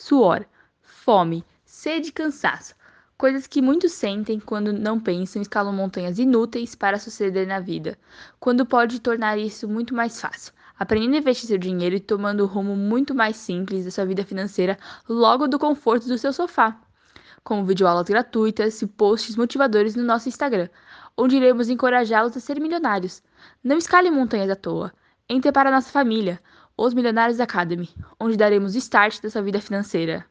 suor, fome, sede e cansaço. Coisas que muitos sentem quando não pensam e escalam montanhas inúteis para suceder na vida, quando pode tornar isso muito mais fácil, aprendendo a investir seu dinheiro e tomando um rumo muito mais simples da sua vida financeira logo do conforto do seu sofá. Com videoaulas gratuitas e posts motivadores no nosso Instagram, onde iremos encorajá-los a ser milionários. Não escale montanhas à toa. Entre para a nossa família, os Milionários Academy, onde daremos start da sua vida financeira.